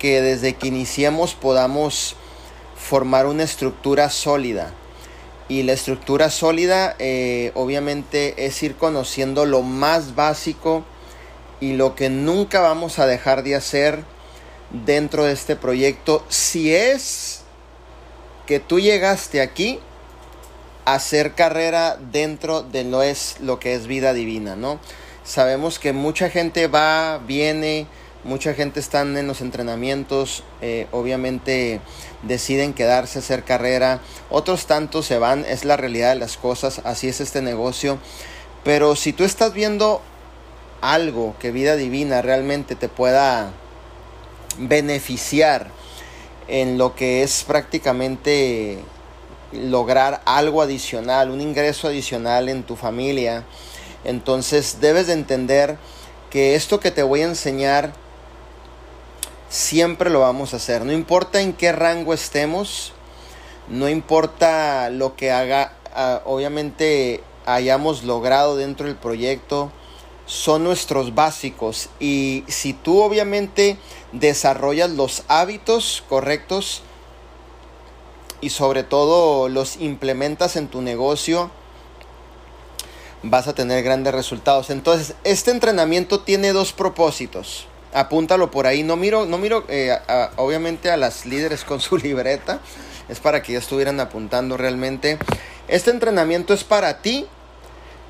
que desde que iniciemos podamos formar una estructura sólida. Y la estructura sólida eh, obviamente es ir conociendo lo más básico y lo que nunca vamos a dejar de hacer dentro de este proyecto. Si es que tú llegaste aquí a hacer carrera dentro de lo, es, lo que es vida divina, ¿no? Sabemos que mucha gente va, viene, mucha gente está en los entrenamientos, eh, obviamente deciden quedarse a hacer carrera, otros tantos se van, es la realidad de las cosas, así es este negocio. Pero si tú estás viendo algo que vida divina realmente te pueda beneficiar en lo que es prácticamente lograr algo adicional, un ingreso adicional en tu familia, entonces debes de entender que esto que te voy a enseñar siempre lo vamos a hacer. No importa en qué rango estemos, no importa lo que haga, ah, obviamente hayamos logrado dentro del proyecto, son nuestros básicos. Y si tú obviamente desarrollas los hábitos correctos y sobre todo los implementas en tu negocio, vas a tener grandes resultados. Entonces, este entrenamiento tiene dos propósitos apúntalo por ahí. No miro, no miro eh, obviamente a las líderes con su libreta. Es para que ya estuvieran apuntando realmente. Este entrenamiento es para ti,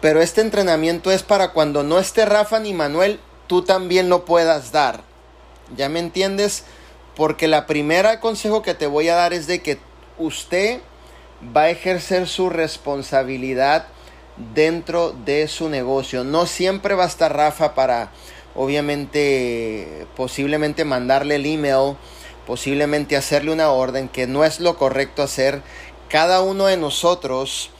pero este entrenamiento es para cuando no esté Rafa ni Manuel, tú también lo puedas dar. ¿Ya me entiendes? Porque la primera consejo que te voy a dar es de que usted va a ejercer su responsabilidad dentro de su negocio. No siempre va a estar Rafa para obviamente posiblemente mandarle el email, posiblemente hacerle una orden que no es lo correcto hacer. Cada uno de nosotros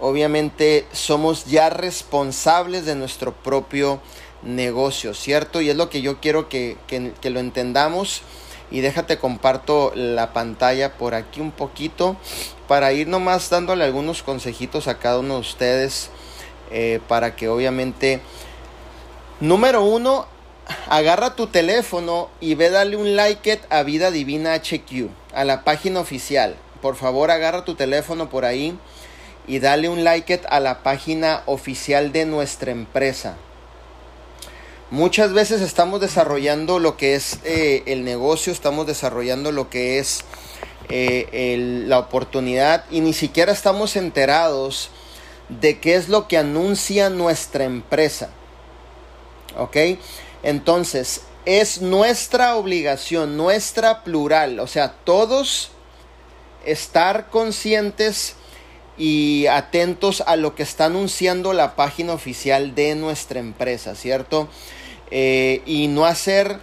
obviamente somos ya responsables de nuestro propio negocio, ¿cierto? Y es lo que yo quiero que, lo entendamos. Y déjate comparto la pantalla por aquí un poquito para ir nomás dándole algunos consejitos a cada uno de ustedes eh, para que obviamente Número uno, agarra tu teléfono y ve darle un like a Vida Divina HQ, a la página oficial. Por favor, agarra tu teléfono por ahí y dale un like a la página oficial de nuestra empresa. Muchas veces estamos desarrollando lo que es eh, el negocio, estamos desarrollando lo que es eh, la oportunidad y ni siquiera estamos enterados de qué es lo que anuncia nuestra empresa. ¿Ok? Entonces, es nuestra obligación, nuestra plural, o sea, todos estar conscientes y atentos a lo que está anunciando la página oficial de nuestra empresa, ¿cierto? Eh, y no hacer,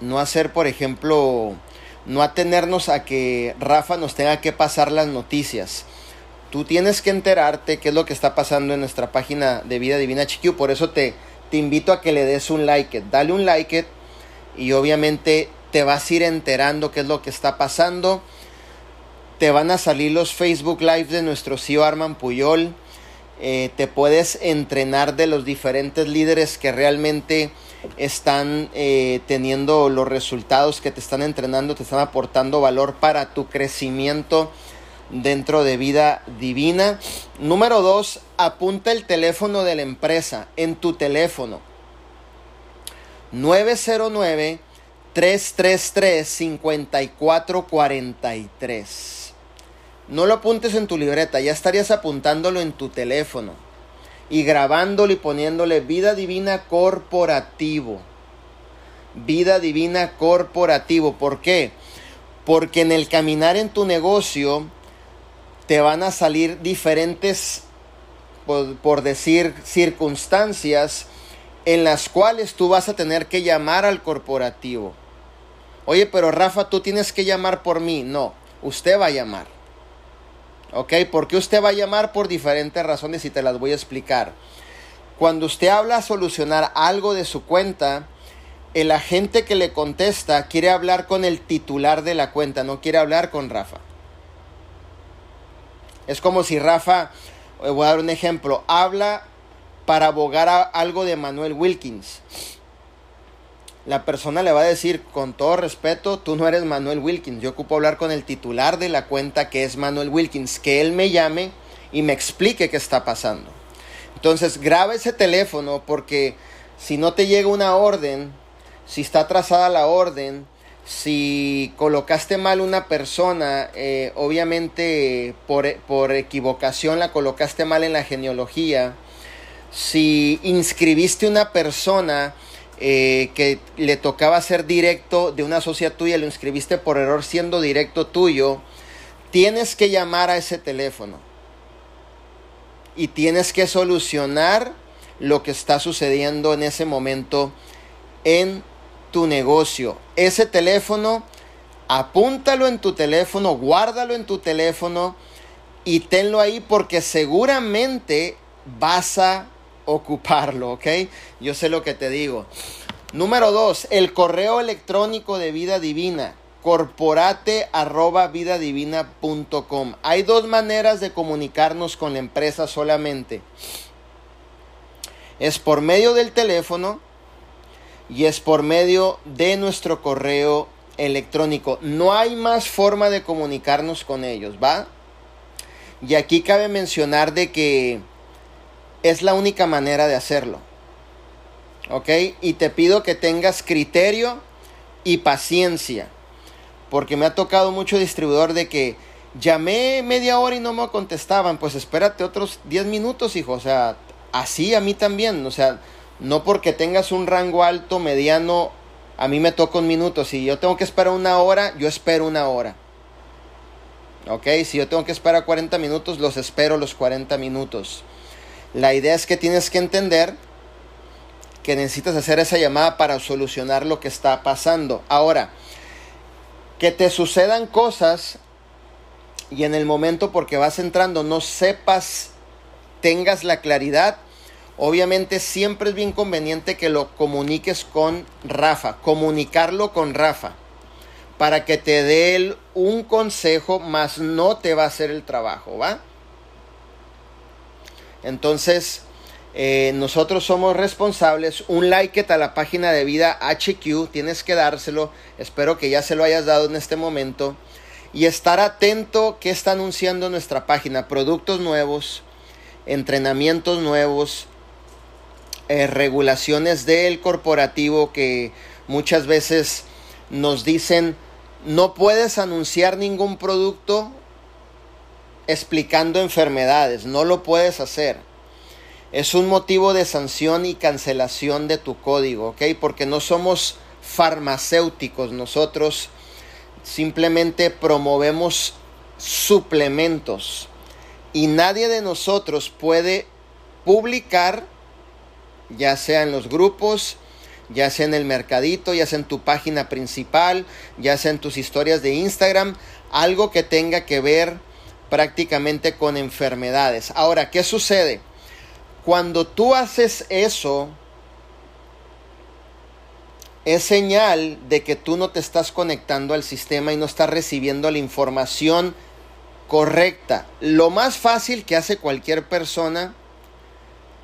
no hacer, por ejemplo, no atenernos a que Rafa nos tenga que pasar las noticias. Tú tienes que enterarte qué es lo que está pasando en nuestra página de Vida Divina HQ, por eso te, te invito a que le des un like. Dale un like y obviamente te vas a ir enterando qué es lo que está pasando. Te van a salir los Facebook Live de nuestro CEO Arman Puyol. Eh, te puedes entrenar de los diferentes líderes que realmente están eh, teniendo los resultados que te están entrenando, te están aportando valor para tu crecimiento dentro de vida divina. Número dos, apunta el teléfono de la empresa en tu teléfono. 909 333 5443. No lo apuntes en tu libreta, ya estarías apuntándolo en tu teléfono y grabándolo y poniéndole vida divina corporativo. Vida divina corporativo. ¿Por qué? Porque en el caminar en tu negocio te van a salir diferentes, por, decir, circunstancias en las cuales tú vas a tener que llamar al corporativo. Oye, pero Rafa, tú tienes que llamar por mí. No, usted va a llamar. ¿Ok? ¿Por qué usted va a llamar? Por diferentes razones y te las voy a explicar. Cuando usted habla a solucionar algo de su cuenta, el agente que le contesta quiere hablar con el titular de la cuenta, no quiere hablar con Rafa. Es como si Rafa, eh, voy a dar un ejemplo, habla para abogar a algo de Manuel Wilkins. la persona le va a decir, con todo respeto, tú no eres Manuel Wilkins. Yo ocupo hablar con el titular de la cuenta que es Manuel Wilkins, que él me llame y me explique qué está pasando. Entonces, graba ese teléfono porque si no te llega una orden, si está trazada la orden, si colocaste mal una persona, eh, obviamente por, por equivocación la colocaste mal en la genealogía, si inscribiste una persona, eh, que le tocaba ser directo de una sociedad tuya, lo inscribiste por error siendo directo tuyo, tienes que llamar a ese teléfono. Y tienes que solucionar lo que está sucediendo en ese momento en tu negocio. Ese teléfono, apúntalo en tu teléfono, guárdalo en tu teléfono y tenlo ahí porque seguramente vas a ocuparlo, ¿ok? Yo sé lo que te digo. Número dos, el correo electrónico de vida divina corporate arroba com. Hay dos maneras de comunicarnos con la empresa solamente. Es por medio del teléfono y es por medio de nuestro correo electrónico. No hay más forma de comunicarnos con ellos, ¿va? Y aquí cabe mencionar de que es la única manera de hacerlo. ¿Ok? Y te pido que tengas criterio y paciencia. Porque me ha tocado mucho distribuidor de que llamé media hora y no me contestaban. Pues espérate otros 10 minutos, hijo. O sea, así a mí también. O sea, no porque tengas un rango alto, mediano, a mí me toca un minuto. Si yo tengo que esperar una hora, yo espero una hora. ¿Ok? Si yo tengo que esperar 40 minutos, los espero los 40 minutos. La idea es que tienes que entender que necesitas hacer esa llamada para solucionar lo que está pasando. Ahora, que te sucedan cosas y en el momento porque vas entrando no sepas, tengas la claridad, obviamente siempre es bien conveniente que lo comuniques con Rafa, comunicarlo con Rafa, para que te dé un consejo, más no te va a hacer el trabajo, ¿va? Entonces, eh, nosotros somos responsables. Un like a la página de vida HQ, tienes que dárselo. Espero que ya se lo hayas dado en este momento. Y estar atento que está anunciando nuestra página. Productos nuevos, entrenamientos nuevos, eh, regulaciones del corporativo que muchas veces nos dicen no puedes anunciar ningún producto explicando enfermedades, no lo puedes hacer. Es un motivo de sanción y cancelación de tu código, ¿ok? Porque no somos farmacéuticos, nosotros simplemente promovemos suplementos y nadie de nosotros puede publicar, ya sea en los grupos, ya sea en el mercadito, ya sea en tu página principal, ya sea en tus historias de Instagram, algo que tenga que ver prácticamente con enfermedades. Ahora, ¿qué sucede? Cuando tú haces eso, es señal de que tú no te estás conectando al sistema y no estás recibiendo la información correcta. Lo más fácil que hace cualquier persona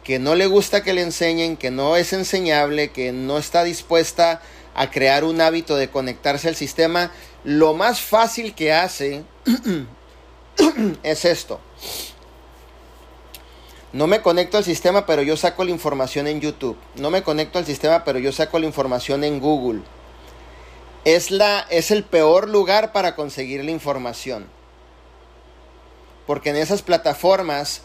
que no le gusta que le enseñen, que no es enseñable, que no está dispuesta a crear un hábito de conectarse al sistema, lo más fácil que hace es esto. No me conecto al sistema, pero yo saco la información en YouTube. No me conecto al sistema, pero yo saco la información en Google. Es, la, es el peor lugar para conseguir la información. Porque en esas plataformas,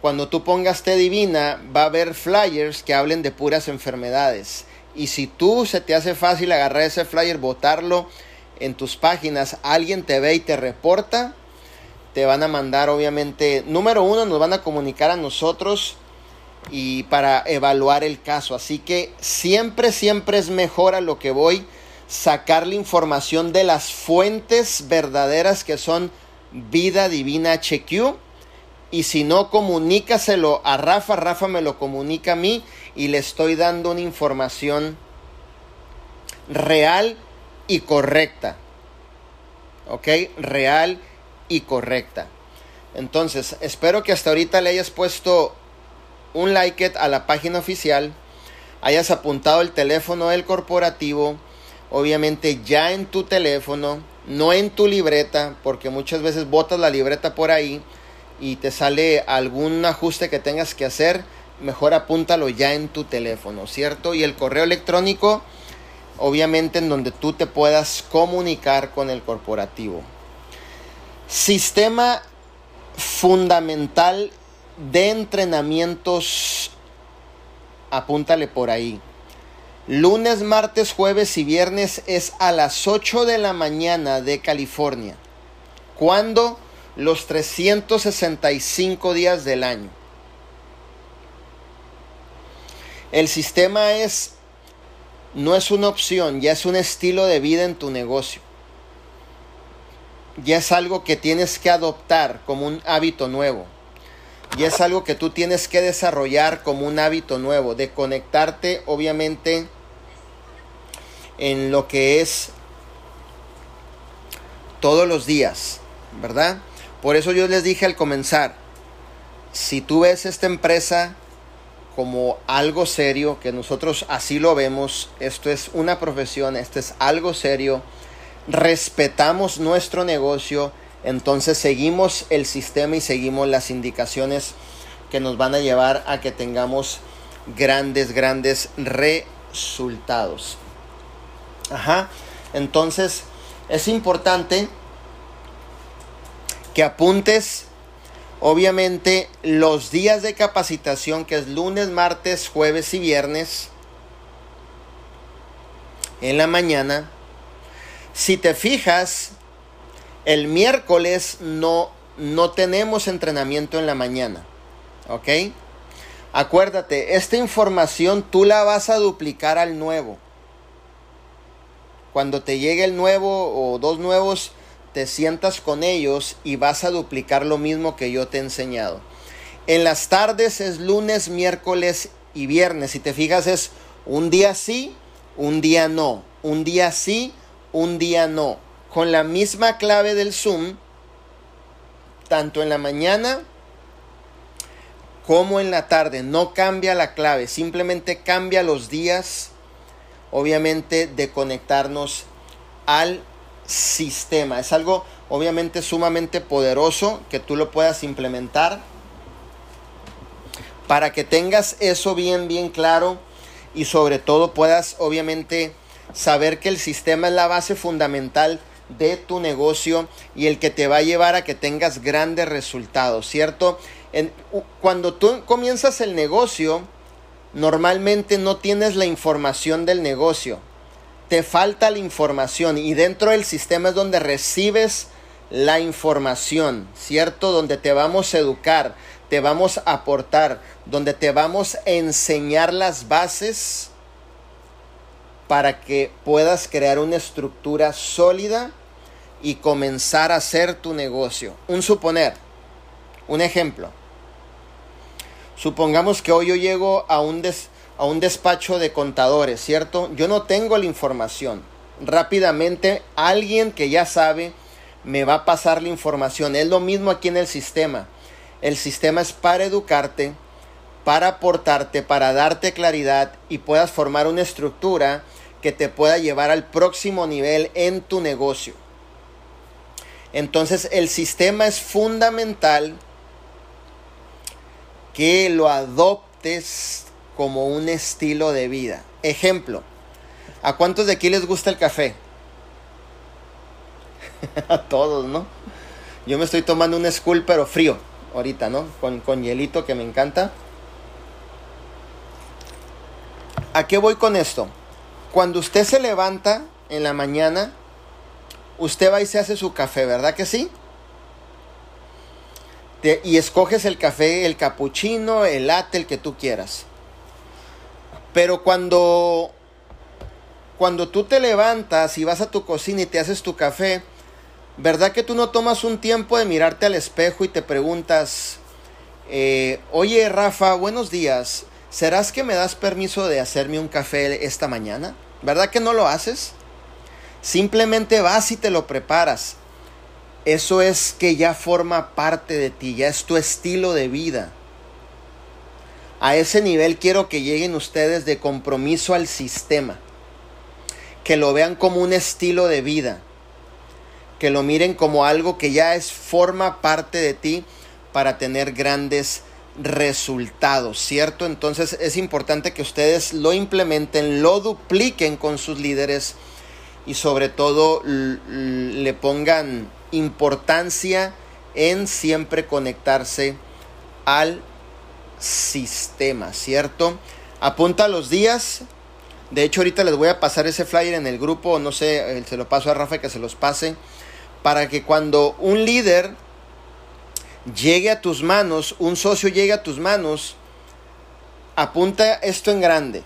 cuando tú pongas T Divina, va a haber flyers que hablen de puras enfermedades. Y si tú se te hace fácil agarrar ese flyer, botarlo en tus páginas, alguien te ve y te reporta, te van a mandar obviamente, número uno, nos van a comunicar a nosotros y para evaluar el caso. Así que siempre, siempre es mejor a lo que voy sacar la información de las fuentes verdaderas que son Vida Divina HQ. Y si no, comunícaselo a Rafa. Rafa me lo comunica a mí y le estoy dando una información real y correcta. ¿Ok? Real y correcta. Entonces, espero que hasta ahorita le hayas puesto un like a la página oficial. hayas apuntado el teléfono del corporativo, obviamente ya en tu teléfono, no en tu libreta, porque muchas veces botas la libreta por ahí y te sale algún ajuste que tengas que hacer, mejor apúntalo ya en tu teléfono, ¿cierto? Y el correo electrónico, obviamente en donde tú te puedas comunicar con el corporativo. Sistema fundamental de entrenamientos, apúntale por ahí. Lunes, martes, jueves y viernes es a las 8 de la mañana de California. ¿Cuándo? Los 365 días del año. El sistema es no es una opción, ya es un estilo de vida en tu negocio. Ya es algo que tienes que adoptar como un hábito nuevo. Y es algo que tú tienes que desarrollar como un hábito nuevo, de conectarte obviamente en lo que es todos los días, ¿verdad? Por eso yo les dije al comenzar, si tú ves esta empresa como algo serio, que nosotros así lo vemos, esto es una profesión, esto es algo serio, respetamos nuestro negocio, entonces seguimos el sistema y seguimos las indicaciones que nos van a llevar a que tengamos grandes, grandes resultados. Ajá. Entonces es importante que apuntes obviamente los días de capacitación que es lunes, martes, jueves y viernes en la mañana. Si te fijas, el miércoles no, no tenemos entrenamiento en la mañana. ¿Ok? Acuérdate, esta información tú la vas a duplicar al nuevo. Cuando te llegue el nuevo o dos nuevos, te sientas con ellos y vas a duplicar lo mismo que yo te he enseñado. En las tardes es lunes, miércoles y viernes. Si te fijas es un día sí, un día no. Un día sí, un día no con la misma clave del Zoom, tanto en la mañana como en la tarde. No cambia la clave, simplemente cambia los días, obviamente, de conectarnos al sistema. Es algo, obviamente, sumamente poderoso que tú lo puedas implementar para que tengas eso bien, bien claro y sobre todo puedas, obviamente, saber que el sistema es la base fundamental de tu negocio y el que te va a llevar a que tengas grandes resultados, ¿cierto? cuando tú comienzas el negocio, normalmente no tienes la información del negocio, te falta la información y dentro del sistema es donde recibes la información, ¿cierto? Donde te vamos a educar, te vamos a aportar, donde te vamos a enseñar las bases para que puedas crear una estructura sólida y comenzar a hacer tu negocio. Un suponer, un ejemplo. Supongamos que hoy yo llego a un, a un despacho de contadores, ¿cierto? Yo no tengo la información. Rápidamente alguien que ya sabe me va a pasar la información. Es lo mismo aquí en el sistema. El sistema es para educarte, para aportarte, para darte claridad y puedas formar una estructura que te pueda llevar al próximo nivel en tu negocio. Entonces el sistema es fundamental que lo adoptes como un estilo de vida. Ejemplo, ¿a cuántos de aquí les gusta el café? a todos, ¿no? Yo me estoy tomando un school pero frío ahorita, ¿no? Con, con hielito que me encanta. ¿A qué voy con esto? Cuando usted se levanta en la mañana, usted va y se hace su café, ¿verdad que sí? y escoges el café, el cappuccino, el latte, el que tú quieras. Pero cuando, cuando tú te levantas y vas a tu cocina y te haces tu café, ¿verdad que tú no tomas un tiempo de mirarte al espejo y te preguntas, eh, oye Rafa, buenos días, ¿serás que me das permiso de hacerme un café esta mañana? ¿Verdad que no lo haces? Simplemente vas y te lo preparas. Eso es que ya forma parte de ti, ya es tu estilo de vida. A ese nivel quiero que lleguen ustedes de compromiso al sistema. Que lo vean como un estilo de vida. Que lo miren como algo que ya es forma parte de ti para tener grandes resultados, ¿cierto? Entonces es importante que ustedes lo implementen, lo dupliquen con sus líderes y sobre todo le pongan importancia en siempre conectarse al sistema, ¿cierto? Apunta los días. De hecho, ahorita les voy a pasar ese flyer en el grupo, no sé, eh, se lo paso a Rafa que se los pase, para que cuando un líder llegue a tus manos, un socio llegue a tus manos, apunta esto en grande.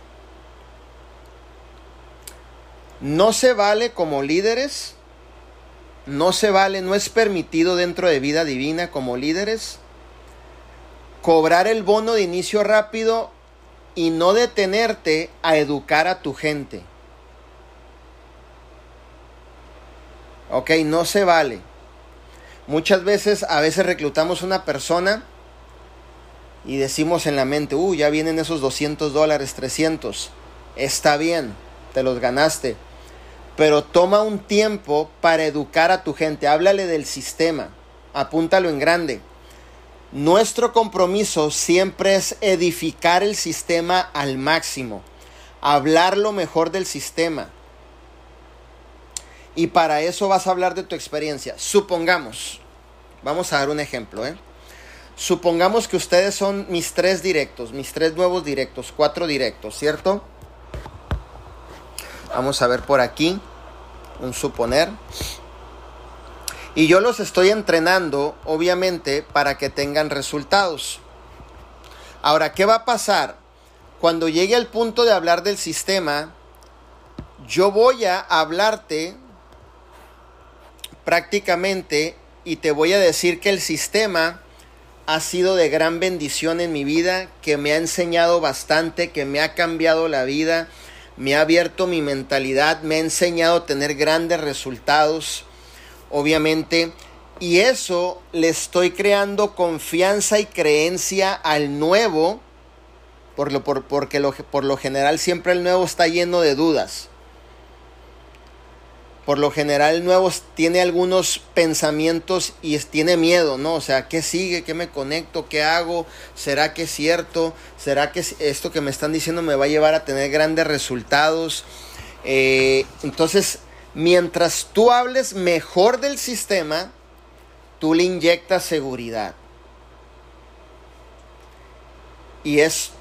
No se vale como líderes, no se vale, no es permitido dentro de vida divina como líderes cobrar el bono de inicio rápido y no detenerte a educar a tu gente. Ok, no se vale. Muchas veces, a veces reclutamos una persona y decimos en la mente, uh, ya vienen esos 200 dólares, 300. Está bien, te los ganaste. Pero toma un tiempo para educar a tu gente. Háblale del sistema. Apúntalo en grande. Nuestro compromiso siempre es edificar el sistema al máximo, hablar lo mejor del sistema. Y para eso vas a hablar de tu experiencia. Supongamos, vamos a dar un ejemplo, ¿eh? Supongamos que ustedes son mis tres directos, mis tres nuevos directos, cuatro directos, ¿cierto? Vamos a ver por aquí, un suponer. Y yo los estoy entrenando, obviamente, para que tengan resultados. Ahora, ¿qué va a pasar? Cuando llegue al punto de hablar del sistema, yo voy a hablarte prácticamente y te voy a decir que el sistema ha sido de gran bendición en mi vida, que me ha enseñado bastante, que me ha cambiado la vida, me ha abierto mi mentalidad, me ha enseñado a tener grandes resultados obviamente, y eso le estoy creando confianza y creencia al nuevo, por lo, por, porque por lo general siempre el nuevo está lleno de dudas. Por lo general el nuevo tiene algunos pensamientos y tiene miedo, ¿no? O sea, ¿qué sigue? ¿Qué me conecto? ¿Qué hago? ¿Será que es cierto? ¿Será que esto que me están diciendo me va a llevar a tener grandes resultados? Eh, entonces, mientras tú hables mejor del sistema, tú le inyectas seguridad. Y es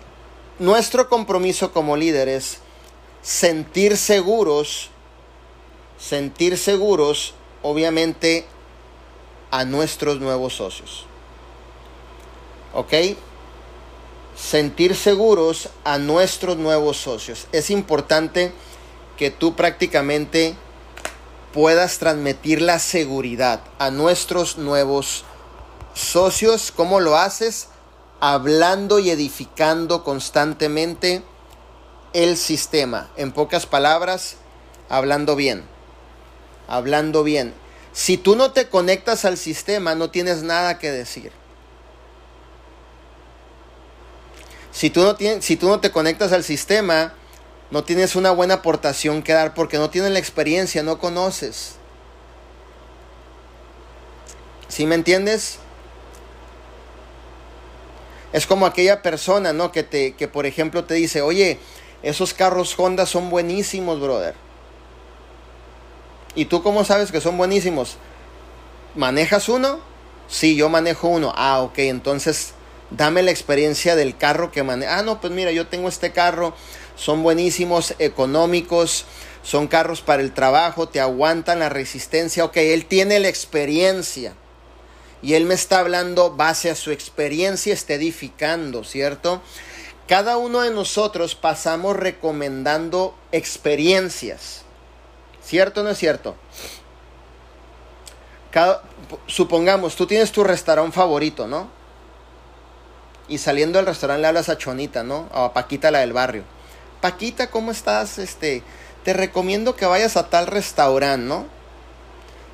nuestro compromiso como líderes sentir seguros, sentir seguros, obviamente, a nuestros nuevos socios. ¿Ok? Sentir seguros a nuestros nuevos socios. Es importante que tú prácticamente puedas transmitir la seguridad a nuestros nuevos socios. ¿Cómo lo haces? Hablando y edificando constantemente el sistema. En pocas palabras, hablando bien. Hablando bien. Si tú no te conectas al sistema, no tienes nada que decir. Si tú no, tienes, si tú no te conectas al sistema, no tienes una buena aportación que dar porque no tienes la experiencia, no conoces. ¿Sí me entiendes? Es como aquella persona, ¿no? Que te, que por ejemplo te dice, oye, esos carros Honda son buenísimos, brother. ¿Y tú cómo sabes que son buenísimos? ¿Manejas uno? Sí, yo manejo uno. Ah, ok, entonces dame la experiencia del carro que maneja. Ah, no, pues mira, yo tengo este carro, son buenísimos, económicos, son carros para el trabajo, te aguantan la resistencia. Ok, él tiene la experiencia. Y él me está hablando base a su experiencia, está edificando, ¿cierto? Cada uno de nosotros pasamos recomendando experiencias. ¿Cierto o no es cierto? supongamos, tú tienes tu restaurante favorito, ¿no? Y saliendo del restaurante le hablas a Chonita, ¿no? O a Paquita, la del barrio Paquita, ¿cómo estás? Este, te recomiendo que vayas a tal restaurante, ¿no?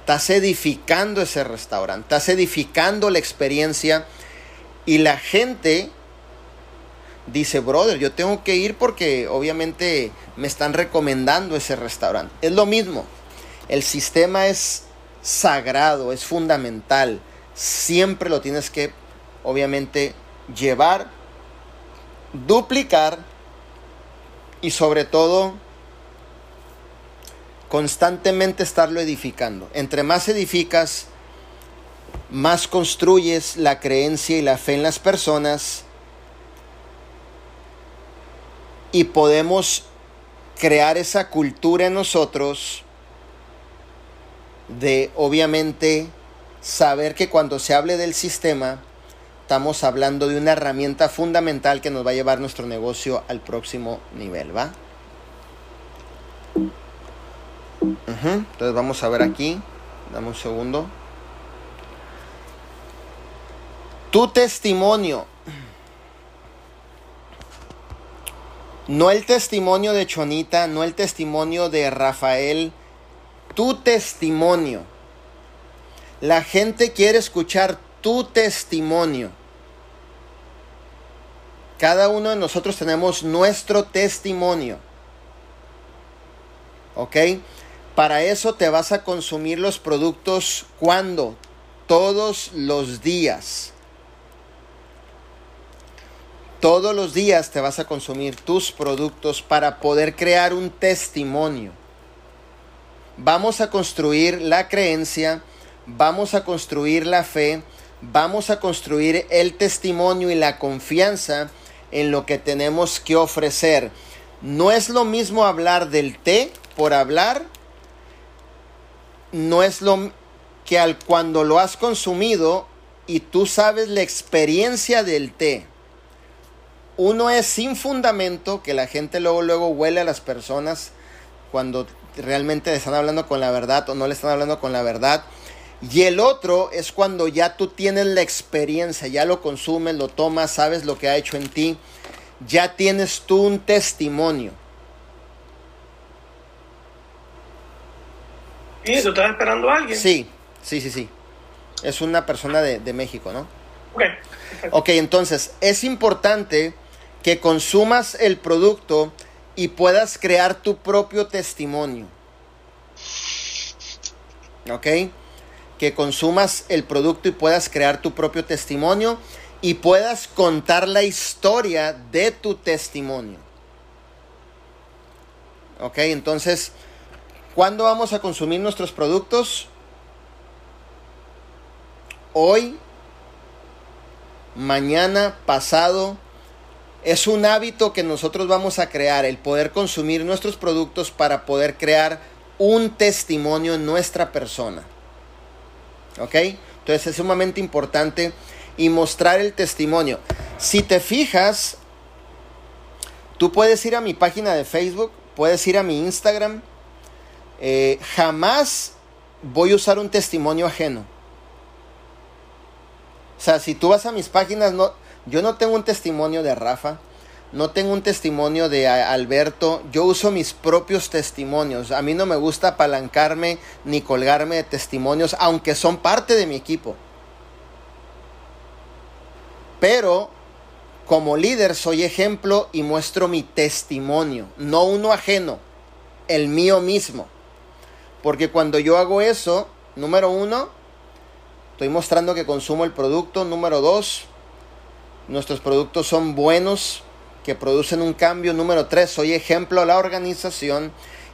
Estás edificando ese restaurante, estás edificando la experiencia y la gente dice, brother, yo tengo que ir porque obviamente me están recomendando ese restaurante. Es lo mismo. El sistema es sagrado, es fundamental. Siempre lo tienes que, obviamente, llevar, duplicar y sobre todo constantemente estarlo edificando. Entre más edificas, más construyes la creencia y la fe en las personas y podemos crear esa cultura en nosotros de obviamente saber que cuando se hable del sistema estamos hablando de una herramienta fundamental que nos va a llevar nuestro negocio al próximo nivel, ¿va? Entonces vamos a ver aquí, dame un segundo. Tu testimonio. No el testimonio de Chonita, no el testimonio de Rafael, tu testimonio. La gente quiere escuchar tu testimonio. Cada uno de nosotros tenemos nuestro testimonio. ¿Ok? Para eso te vas a consumir los productos cuando? Todos los días. Todos los días te vas a consumir tus productos para poder crear un testimonio. Vamos a construir la creencia, vamos a construir la fe, vamos a construir el testimonio y la confianza en lo que tenemos que ofrecer. No es lo mismo hablar del té por hablar, no es lo que al cuando lo has consumido y tú sabes la experiencia del té uno es sin fundamento, que la gente luego, luego huele a las personas cuando realmente le están hablando con la verdad o no le están hablando con la verdad. Y el otro es cuando ya tú tienes la experiencia, ya lo consumes, lo tomas, sabes lo que ha hecho en ti, ya tienes tú un testimonio. ¿Y tú estás esperando a alguien? Sí, sí, sí, sí. Es una persona de, de México, ¿no? Ok. Ok, entonces es importante que consumas el producto y puedas crear tu propio testimonio. ¿Ok? Que consumas el producto y puedas crear tu propio testimonio y puedas contar la historia de tu testimonio. ¿Ok? Entonces, ¿cuándo vamos a consumir nuestros productos? Hoy, mañana, pasado, es un hábito que nosotros vamos a crear, el poder consumir nuestros productos para poder crear un testimonio en nuestra persona. ¿Ok? Entonces es sumamente importante y mostrar el testimonio. Si te fijas, tú puedes ir a mi página de Facebook, puedes ir a mi Instagram. Eh, jamás voy a usar un testimonio ajeno. O sea, si tú vas a mis páginas, no, yo no tengo un testimonio de Rafa, no tengo un testimonio de Alberto, yo uso mis propios testimonios. A mí no me gusta apalancarme ni colgarme de testimonios, aunque son parte de mi equipo. Pero como líder soy ejemplo y muestro mi testimonio, no uno ajeno, el mío mismo. Porque cuando yo hago eso, número uno, estoy mostrando que consumo el producto. Número dos, Nuestros productos son buenos, que producen un cambio. Número tres, soy ejemplo a la organización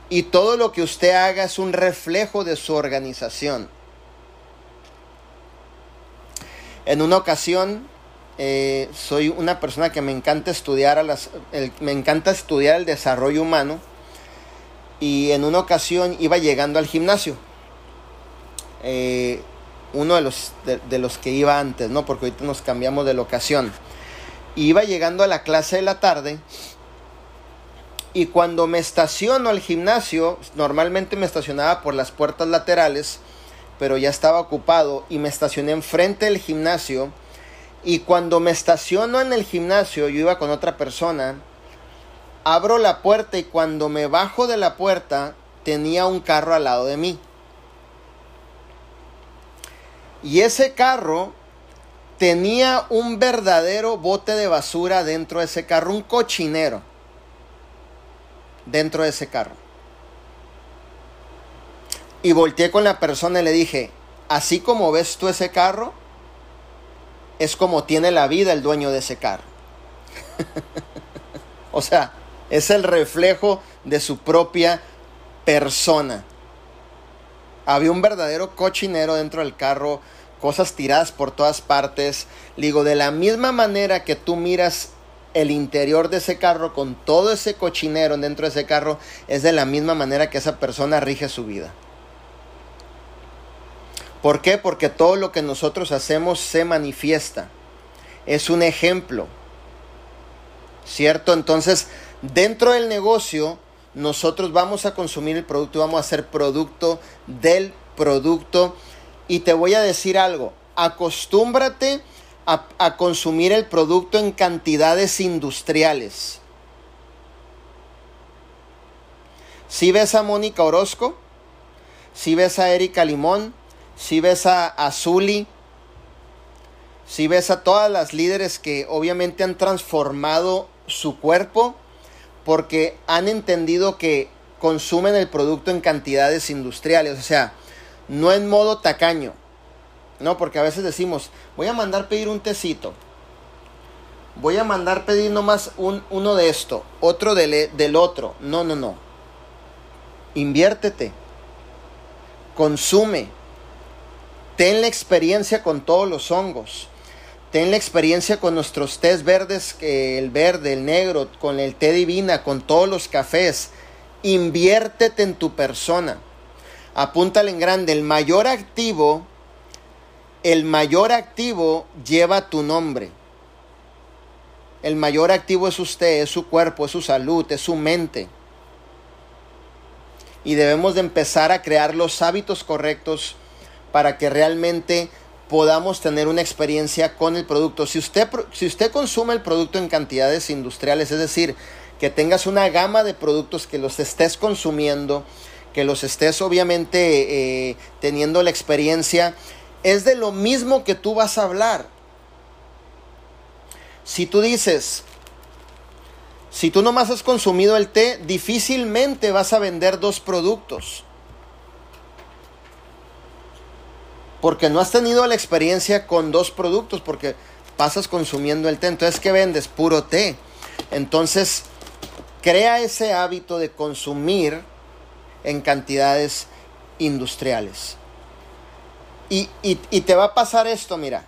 y todo lo que usted haga es un reflejo de su organización. En una ocasión, eh, soy una persona que me encanta estudiar a las, me encanta estudiar el desarrollo humano y en una ocasión iba llegando al gimnasio. Eh, uno de los, de, los que iba antes, ¿no? Porque ahorita nos cambiamos de locación. Iba llegando a la clase de la tarde y cuando me estaciono al gimnasio, normalmente me estacionaba por las puertas laterales, pero ya estaba ocupado y me estacioné enfrente del gimnasio. Y cuando me estaciono en el gimnasio, yo iba con otra persona, abro la puerta y cuando me bajo de la puerta tenía un carro al lado de mí. Y ese carro tenía un verdadero bote de basura dentro de ese carro, un cochinero dentro de ese carro. Y volteé con la persona y le dije, así como ves tú ese carro, es como tiene la vida el dueño de ese carro. o sea, es el reflejo de su propia persona. Había un verdadero cochinero dentro del carro, cosas tiradas por todas partes. digo, de la misma manera que tú miras el interior de ese carro con todo ese cochinero dentro de ese carro, es de la misma manera que esa persona rige su vida. ¿Por qué? Porque todo lo que nosotros hacemos se manifiesta. Es un ejemplo. ¿Cierto? Entonces, dentro del negocio, nosotros vamos a consumir el producto vamos a ser producto del producto. Y te voy a decir algo, acostúmbrate a, consumir el producto en cantidades industriales. Si ves a Mónica Orozco, si ves a Erika Limón, si ves a Azuli, si ves a todas las líderes que obviamente han transformado su cuerpo porque han entendido que consumen el producto en cantidades industriales, o sea, no en modo tacaño, no, porque a veces decimos, voy a mandar pedir un tecito, voy a mandar pedir nomás un, uno de esto, otro del, del otro, no, no, no, inviértete, consume, ten la experiencia con todos los hongos, Ten la experiencia con nuestros tés verdes, el verde, el negro, con el té divina, con todos los cafés. Inviértete en tu persona. Apúntale en grande. El mayor activo, el mayor activo lleva tu nombre. El mayor activo es usted, es su cuerpo, es su salud, es su mente. Y debemos de empezar a crear los hábitos correctos para que realmente podamos tener una experiencia con el producto. Si usted, si usted consume el producto en cantidades industriales, es decir, que tengas una gama de productos que los estés consumiendo, que los estés obviamente eh, teniendo la experiencia, es de lo mismo que tú vas a hablar. Si tú dices, si tú nomás has consumido el té, difícilmente vas a vender dos productos. porque no has tenido la experiencia con dos productos, porque pasas consumiendo el té. Entonces, ¿qué vendes? Puro té. Entonces, crea ese hábito de consumir en cantidades industriales. Y, y, te va a pasar esto, mira,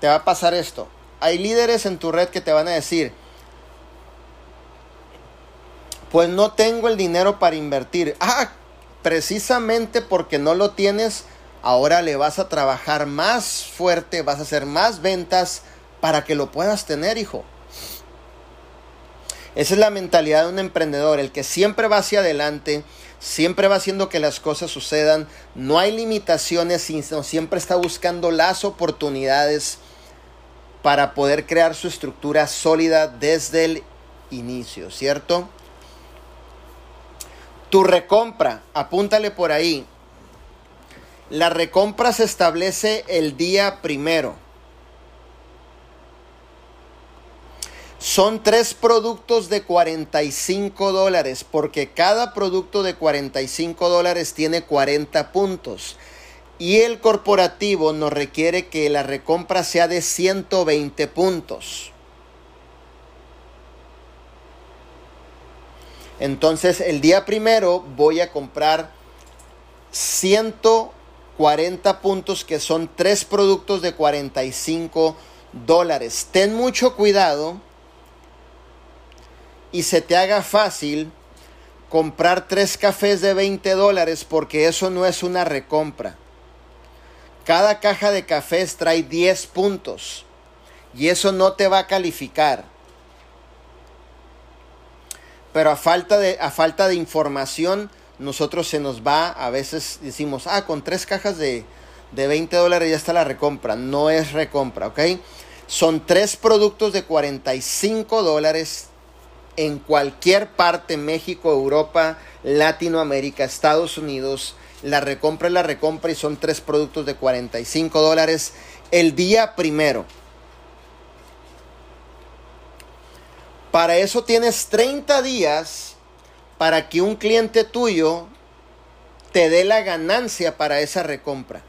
te va a pasar esto. Hay líderes en tu red que te van a decir, pues no tengo el dinero para invertir. Ah, precisamente porque no lo tienes, Ahora le vas a trabajar más fuerte, vas a hacer más ventas para que lo puedas tener, hijo. Esa es la mentalidad de un emprendedor, el que siempre va hacia adelante, siempre va haciendo que las cosas sucedan, no hay limitaciones, sino siempre está buscando las oportunidades para poder crear su estructura sólida desde el inicio, ¿cierto? Tu recompra, apúntale por ahí, la recompra se establece el día primero. Son tres productos de 45 dólares, porque cada producto de 45 dólares tiene 40 puntos. Y el corporativo nos requiere que la recompra sea de 120 puntos. Entonces el día primero voy a comprar 120 40 puntos que son tres productos de 45 dólares. Ten mucho cuidado y se te haga fácil comprar tres cafés de 20 dólares porque eso no es una recompra. Cada caja de cafés trae 10 puntos y eso no te va a calificar. Pero a falta de, a falta de información, nosotros se nos va, a veces decimos, ah, con tres cajas de, de 20 dólares ya está la recompra. No es recompra, ¿ok? Son tres productos de 45 dólares en cualquier parte, México, Europa, Latinoamérica, Estados Unidos. La recompra es la recompra y son tres productos de 45 dólares el día primero. Para eso tienes 30 días para que un cliente tuyo te dé la ganancia para esa recompra.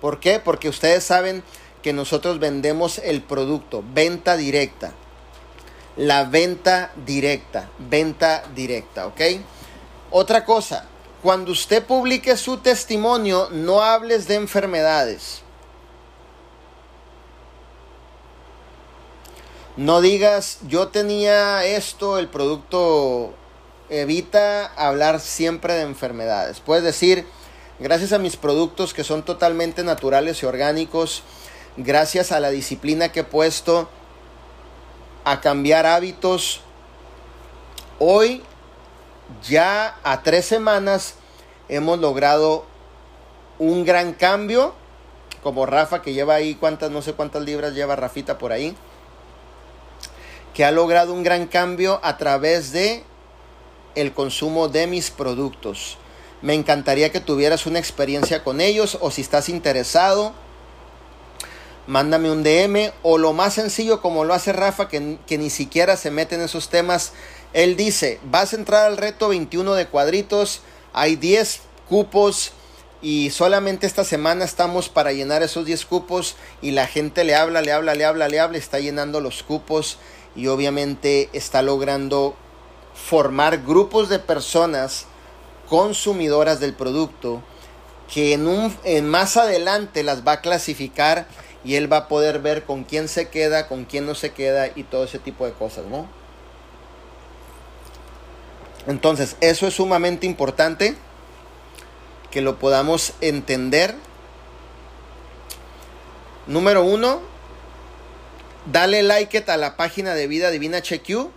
¿Por qué? Porque ustedes saben que nosotros vendemos el producto, venta directa. La venta directa, venta directa, ¿ok? Otra cosa, cuando usted publique su testimonio, no hables de enfermedades. No digas, yo tenía esto, el producto evita hablar siempre de enfermedades. Puedes decir, gracias a mis productos que son totalmente naturales y orgánicos, gracias a la disciplina que he puesto a cambiar hábitos, hoy ya a tres semanas hemos logrado un gran cambio, como Rafa que lleva ahí cuántas, no sé cuántas libras lleva Rafita por ahí que ha logrado un gran cambio a través de el consumo de mis productos. Me encantaría que tuvieras una experiencia con ellos o si estás interesado, mándame un DM o lo más sencillo como lo hace Rafa, que, que, ni siquiera se mete en esos temas. Él dice, vas a entrar al reto 21 de cuadritos, hay 10 cupos y solamente esta semana estamos para llenar esos 10 cupos y la gente le habla, le habla, le habla, le habla, está llenando los cupos y obviamente está logrando formar grupos de personas consumidoras del producto que en un en más adelante las va a clasificar y él va a poder ver con quién se queda, con quién no se queda y todo ese tipo de cosas, ¿no? Entonces, eso es sumamente importante que lo podamos entender. Número uno, Dale like a la página de Vida Divina HQ.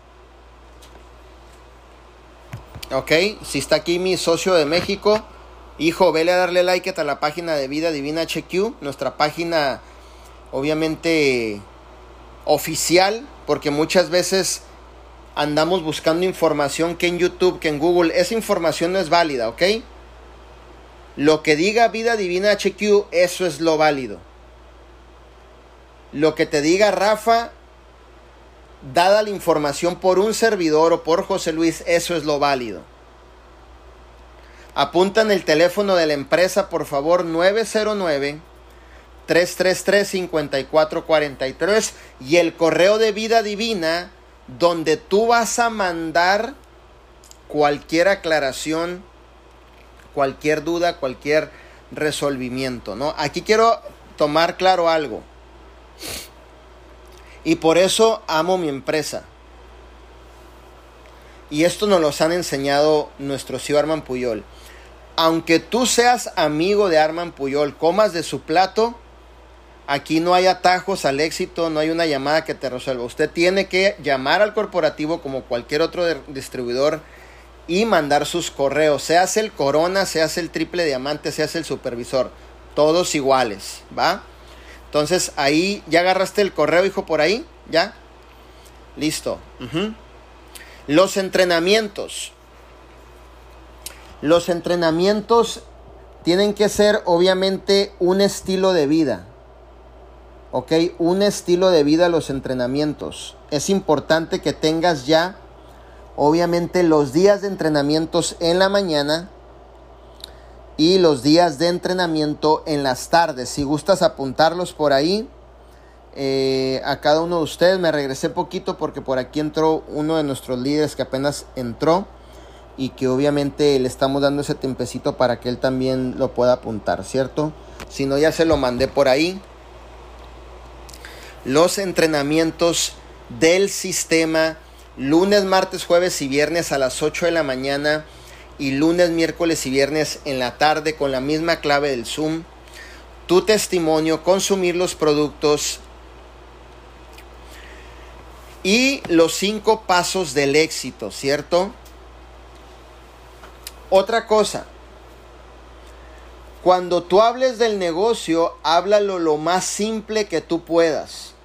Ok, si está aquí mi socio de México, hijo, vele a darle like a la página de Vida Divina HQ, nuestra página obviamente oficial, porque muchas veces andamos buscando información que en YouTube, que en Google, esa información no es válida, ¿ok? Lo que diga Vida Divina HQ, eso es lo válido. Lo que te diga Rafa, dada la información por un servidor o por José Luis, eso es lo válido. Apuntan el teléfono de la empresa, por favor, 909 333 5443 y el correo de vida divina donde tú vas a mandar cualquier aclaración, cualquier duda, cualquier resolvimiento, ¿no? Aquí quiero tomar claro algo. Y por eso amo mi empresa. Y esto nos lo han enseñado nuestro CEO Arman Puyol. Aunque tú seas amigo de Arman Puyol, comas de su plato, aquí no hay atajos al éxito, no hay una llamada que te resuelva. Usted tiene que llamar al corporativo como cualquier otro distribuidor y mandar sus correos. Seas el corona, seas el triple diamante, seas el supervisor. Todos iguales, ¿va? Entonces ahí ya agarraste el correo, hijo, por ahí, ¿ya? Listo. Los entrenamientos. Los entrenamientos tienen que ser obviamente un estilo de vida. ¿Ok? Un estilo de vida los entrenamientos. Es importante que tengas ya, obviamente, los días de entrenamientos en la mañana y los días de entrenamiento en las tardes. Si gustas apuntarlos por ahí, eh, a cada uno de ustedes me regresé poquito porque por aquí entró uno de nuestros líderes que apenas entró y que obviamente le estamos dando ese tempecito para que él también lo pueda apuntar, ¿cierto? Si no, ya se lo mandé por ahí. Los entrenamientos del sistema lunes, martes, jueves y viernes a las 8 de la mañana y lunes, miércoles y viernes en la tarde con la misma clave del Zoom. Tu testimonio, consumir los productos y los cinco pasos del éxito, ¿cierto? Otra cosa, cuando tú hables del negocio, háblalo lo más simple que tú puedas.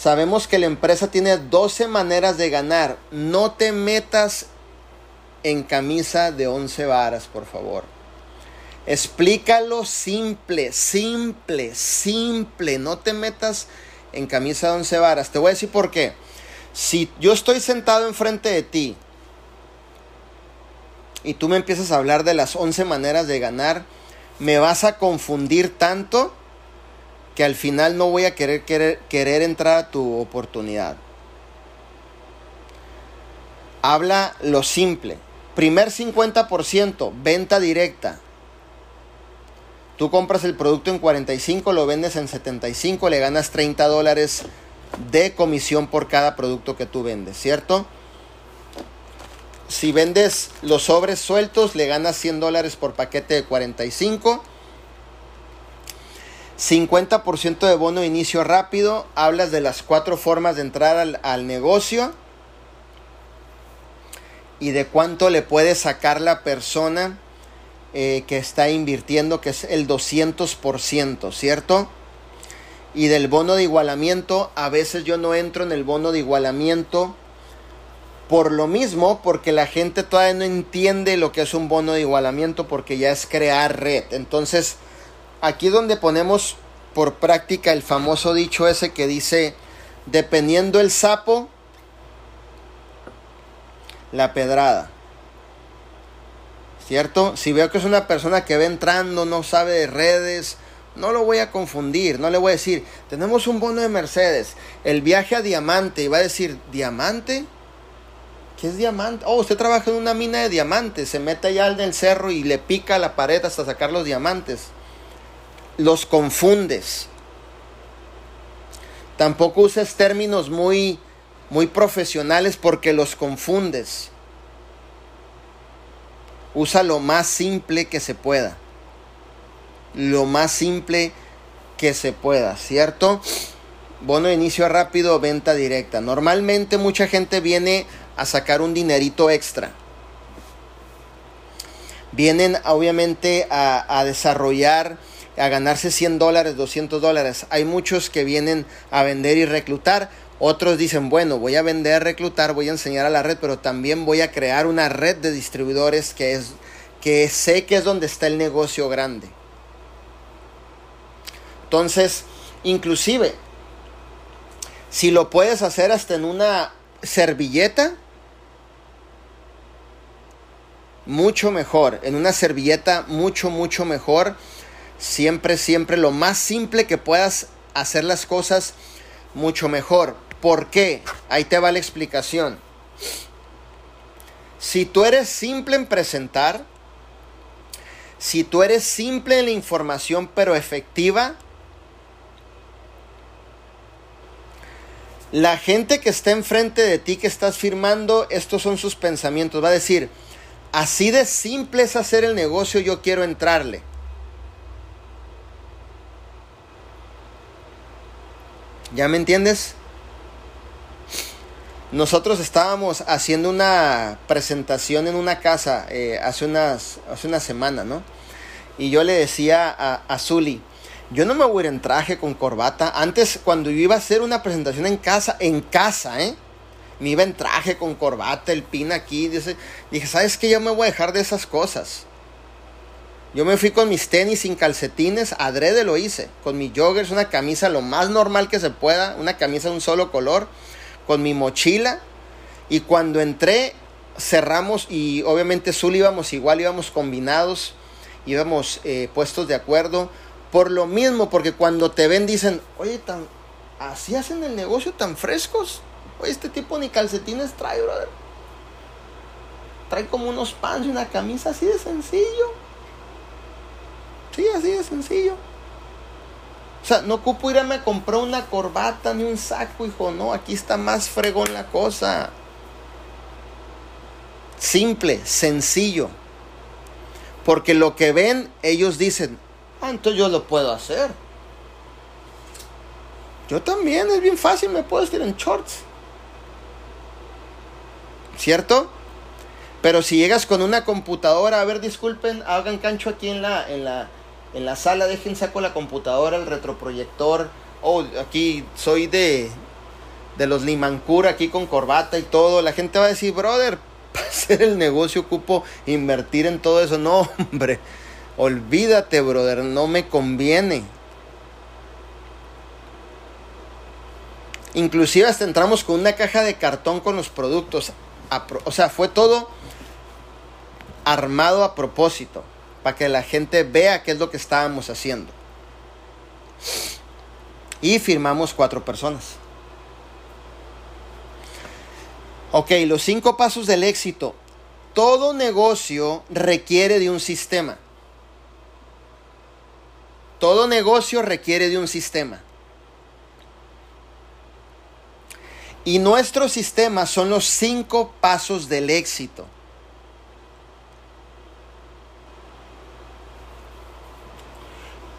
Sabemos que la empresa tiene 12 maneras de ganar. No te metas en camisa de 11 varas, por favor. Explícalo simple, simple, simple. No te metas en camisa de once varas. Te voy a decir por qué. Si yo estoy sentado enfrente de ti y tú me empiezas a hablar de las 11 maneras de ganar, me vas a confundir tanto que al final no voy a querer, querer, querer entrar a tu oportunidad. Habla lo simple. Primer 50%, venta directa. Tú compras el producto en 45, lo vendes en 75, le ganas 30 dólares de comisión por cada producto que tú vendes, ¿cierto? Si vendes los sobres sueltos, le ganas 100 dólares por paquete de 45. 50% de bono de inicio rápido. Hablas de las cuatro formas de entrar al, al negocio y de cuánto le puede sacar la persona eh, que está invirtiendo, que es el 200%, ¿cierto? Y del bono de igualamiento, a veces yo no entro en el bono de igualamiento por lo mismo, porque la gente todavía no entiende lo que es un bono de igualamiento, porque ya es crear red. Entonces, aquí donde ponemos por práctica el famoso dicho ese que dice, dependiendo el sapo, la pedrada. ¿cierto? Si veo que es una persona que va entrando, no sabe de redes, no lo voy a confundir, no le voy a decir, tenemos un bono de Mercedes, el viaje a Diamante, y va a decir, ¿Diamante? ¿Qué es diamante? Oh, usted trabaja en una mina de diamantes, se mete allá al del cerro y le pica la pared hasta sacar los diamantes. Los confundes. Tampoco uses términos muy, muy profesionales porque los confundes. Usa lo más simple que se pueda. Lo más simple que se pueda, ¿cierto? Bono de inicio rápido, venta directa. Normalmente mucha gente viene a sacar un dinerito extra. Vienen obviamente a, a desarrollar, a ganarse 100 dólares, 200 dólares. Hay muchos que vienen a vender y reclutar. Otros dicen, bueno, voy a vender, reclutar, voy a enseñar a la red, pero también voy a crear una red de distribuidores que es que sé que es donde está el negocio grande. Entonces, inclusive si lo puedes hacer hasta en una servilleta, mucho mejor, en una servilleta mucho mucho mejor. Siempre siempre lo más simple que puedas hacer las cosas mucho mejor. ¿Por qué? Ahí te va la explicación. Si tú eres simple en presentar, si tú eres simple en la información pero efectiva, la gente que está enfrente de ti que estás firmando, estos son sus pensamientos. Va a decir, así de simple es hacer el negocio, yo quiero entrarle. ¿Ya me entiendes? Nosotros estábamos haciendo una presentación en una casa eh, hace, unas, hace una semana, ¿no? Y yo le decía a, a Zuli, yo no me voy a ir en traje con corbata. Antes, cuando yo iba a hacer una presentación en casa, en casa, ¿eh? Me iba en traje con corbata, el pin aquí. Dije, ¿sabes qué? Yo me voy a dejar de esas cosas. Yo me fui con mis tenis sin calcetines, adrede lo hice. Con mi joggers, una camisa lo más normal que se pueda, una camisa de un solo color con mi mochila y cuando entré cerramos y obviamente Zul íbamos igual, íbamos combinados, íbamos eh, puestos de acuerdo por lo mismo, porque cuando te ven dicen, oye, tan, así hacen el negocio tan frescos. Oye, este tipo ni calcetines trae, brother. Trae como unos pants y una camisa así de sencillo. Sí, así de sencillo. O sea, no ocupo irme a comprar una corbata ni un saco, hijo. No, aquí está más fregón la cosa. Simple, sencillo. Porque lo que ven, ellos dicen, ah, entonces yo lo puedo hacer. Yo también, es bien fácil, me puedo estar en shorts. ¿Cierto? Pero si llegas con una computadora, a ver, disculpen, hagan cancho aquí en la, en la, en la sala, dejen saco la computadora, el retroproyector. Oh, aquí soy de, de los Limancur, aquí con corbata y todo. La gente va a decir, brother, para hacer el negocio ocupo invertir en todo eso. No, hombre. olvídate, brother, no me conviene. Inclusive hasta entramos con una caja de cartón con los productos. O sea, fue todo armado a propósito, para que la gente vea qué es lo que estábamos haciendo. Y firmamos cuatro personas. Ok, los cinco pasos del éxito. Todo negocio requiere de un sistema. Todo negocio requiere de un sistema. Y nuestro sistema son los cinco pasos del éxito.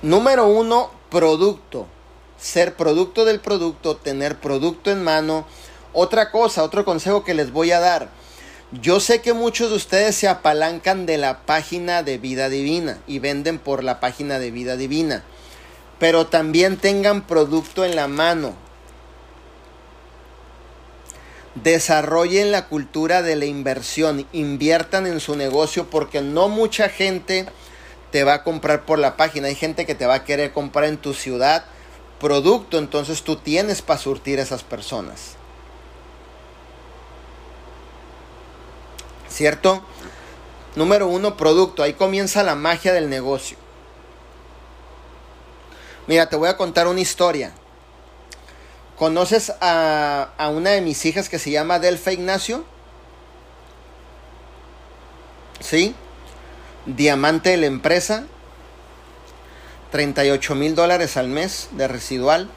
Número uno, producto. Ser producto del producto, tener producto en mano. Otra cosa, otro consejo que les voy a dar. Yo sé que muchos de ustedes se apalancan de la página de vida divina y venden por la página de vida divina. Pero también tengan producto en la mano desarrollen la cultura de la inversión, inviertan en su negocio porque no mucha gente te va a comprar por la página, hay gente que te va a querer comprar en tu ciudad producto, entonces tú tienes para surtir a esas personas. ¿Cierto? Número uno, producto. Ahí comienza la magia del negocio. Mira, te voy a contar una historia. ¿Conoces a, una de mis hijas que se llama Delfa Ignacio? ¿Sí? Diamante de la empresa. 38 mil dólares al mes de residual.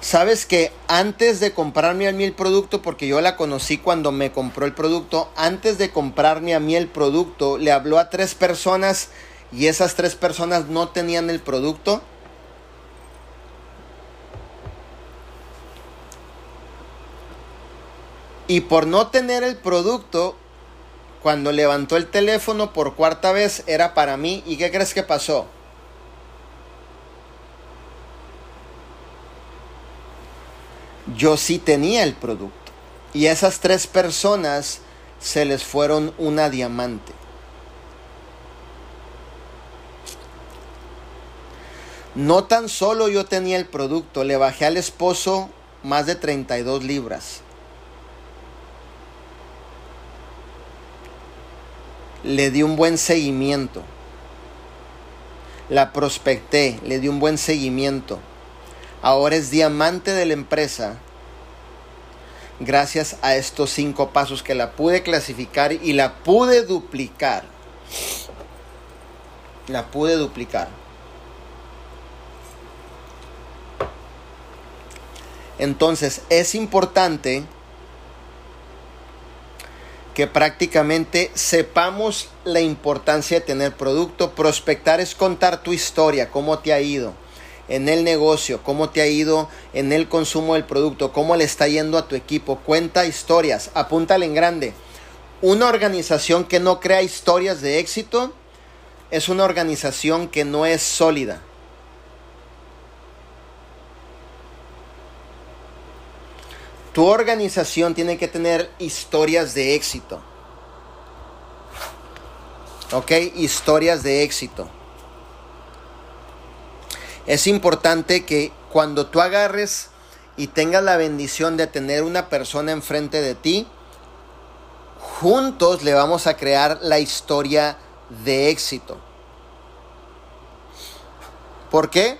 Sabes que antes de comprarme a mí el producto, porque yo la conocí cuando me compró el producto, antes de comprarme a mí el producto, le habló a tres personas y esas tres personas no tenían el producto Y por no tener el producto, cuando levantó el teléfono por cuarta vez era para mí. ¿Y qué crees que pasó? Yo sí tenía el producto. Y esas tres personas se les fueron una diamante. No tan solo yo tenía el producto, le bajé al esposo más de 32 libras. Le di un buen seguimiento. La prospecté, le di un buen seguimiento. Ahora es diamante de la empresa gracias a estos cinco pasos que la pude clasificar y la pude duplicar. La pude duplicar. Entonces es importante que prácticamente sepamos la importancia de tener producto. Prospectar es contar tu historia, cómo te ha ido en el negocio, cómo te ha ido en el consumo del producto, cómo le está yendo a tu equipo. Cuenta historias, apúntale en grande. Una organización que no crea historias de éxito es una organización que no es sólida. Tu organización tiene que tener historias de éxito. ¿Ok? Historias de éxito. Es importante que cuando tú agarres y tengas la bendición de tener una persona enfrente de ti, juntos le vamos a crear la historia de éxito. ¿Por qué?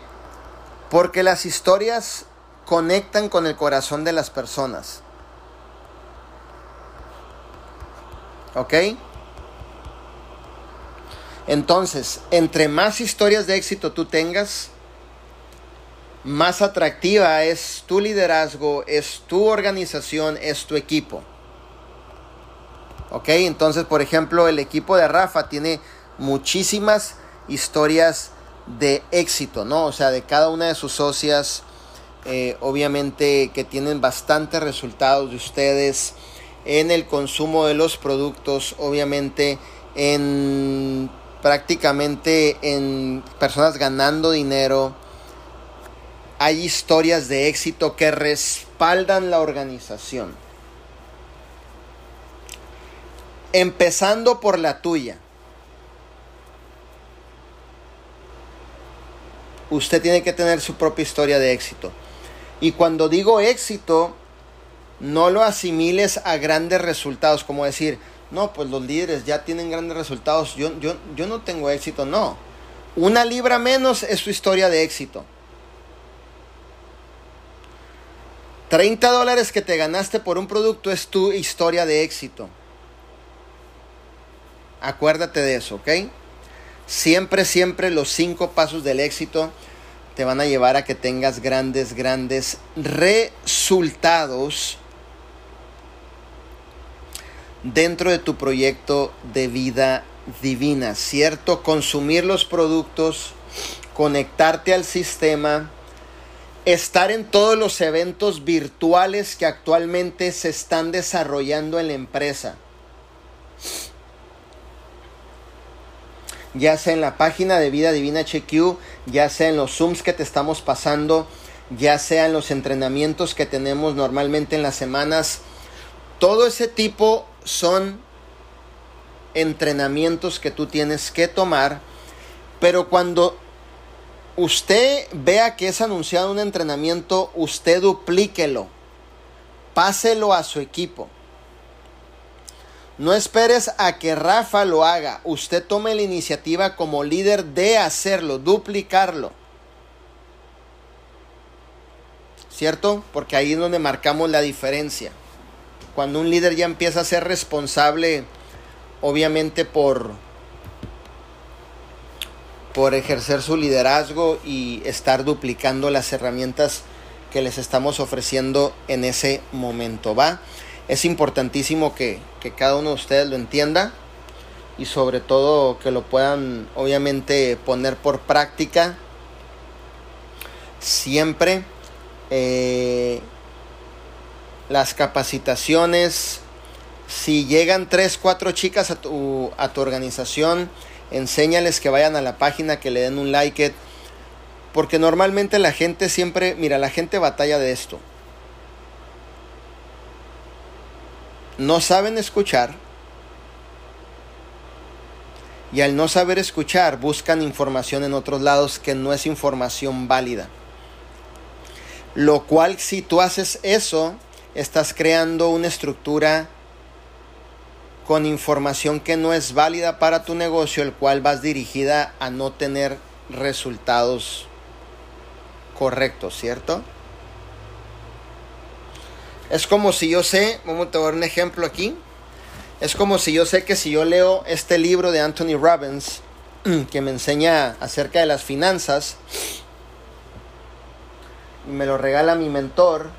Porque las historias conectan con el corazón de las personas. ¿Ok? Entonces, entre más historias de éxito tú tengas, más atractiva es tu liderazgo, es tu organización, es tu equipo. ¿Ok? Entonces, por ejemplo, el equipo de Rafa tiene muchísimas historias de éxito, ¿no? O sea, de cada una de sus socias eh, obviamente que tienen bastantes resultados de ustedes en el consumo de los productos, obviamente en prácticamente en personas ganando dinero. Hay historias de éxito que respaldan la organización. Empezando por la tuya. Usted tiene que tener su propia historia de éxito. Y cuando digo éxito, no lo asimiles a grandes resultados, como decir, no, pues los líderes ya tienen grandes resultados, yo, yo, yo no tengo éxito, no. Una libra menos es su historia de éxito. 30 dólares que te ganaste por un producto es tu historia de éxito. Acuérdate de eso, ¿ok? Siempre, siempre los cinco pasos del éxito te van a llevar a que tengas grandes, grandes resultados dentro de tu proyecto de vida divina, ¿cierto? Consumir los productos, conectarte al sistema, estar en todos los eventos virtuales que actualmente se están desarrollando en la empresa. Ya sea en la página de Vida Divina HQ, ya sea en los Zooms que te estamos pasando, ya sea en los entrenamientos que tenemos normalmente en las semanas. Todo ese tipo son entrenamientos que tú tienes que tomar, pero cuando usted vea que es anunciado un entrenamiento, usted duplíquelo, páselo a su equipo. No esperes a que Rafa lo haga, usted tome la iniciativa como líder de hacerlo, duplicarlo. ¿Cierto? Porque ahí es donde marcamos la diferencia. Cuando un líder ya empieza a ser responsable, obviamente por por ejercer su liderazgo y estar duplicando las herramientas que les estamos ofreciendo en ese momento. ¿Va? Es importantísimo que, que cada uno de ustedes lo entienda y sobre todo que lo puedan obviamente poner por práctica siempre. Eh, las capacitaciones, si llegan 3, 4 chicas a tu, a tu organización, enséñales que vayan a la página, que le den un like. Porque normalmente la gente siempre, mira, la gente batalla de esto. No saben escuchar. Y al no saber escuchar, buscan información en otros lados que no es información válida. Lo cual si tú haces eso, estás creando una estructura con información que no es válida para tu negocio, el cual vas dirigida a no tener resultados correctos, ¿cierto? Es como si yo sé, vamos a dar un ejemplo aquí. Es como si yo sé que si yo leo este libro de Anthony Robbins, que me enseña acerca de las finanzas, y me lo regala mi mentor,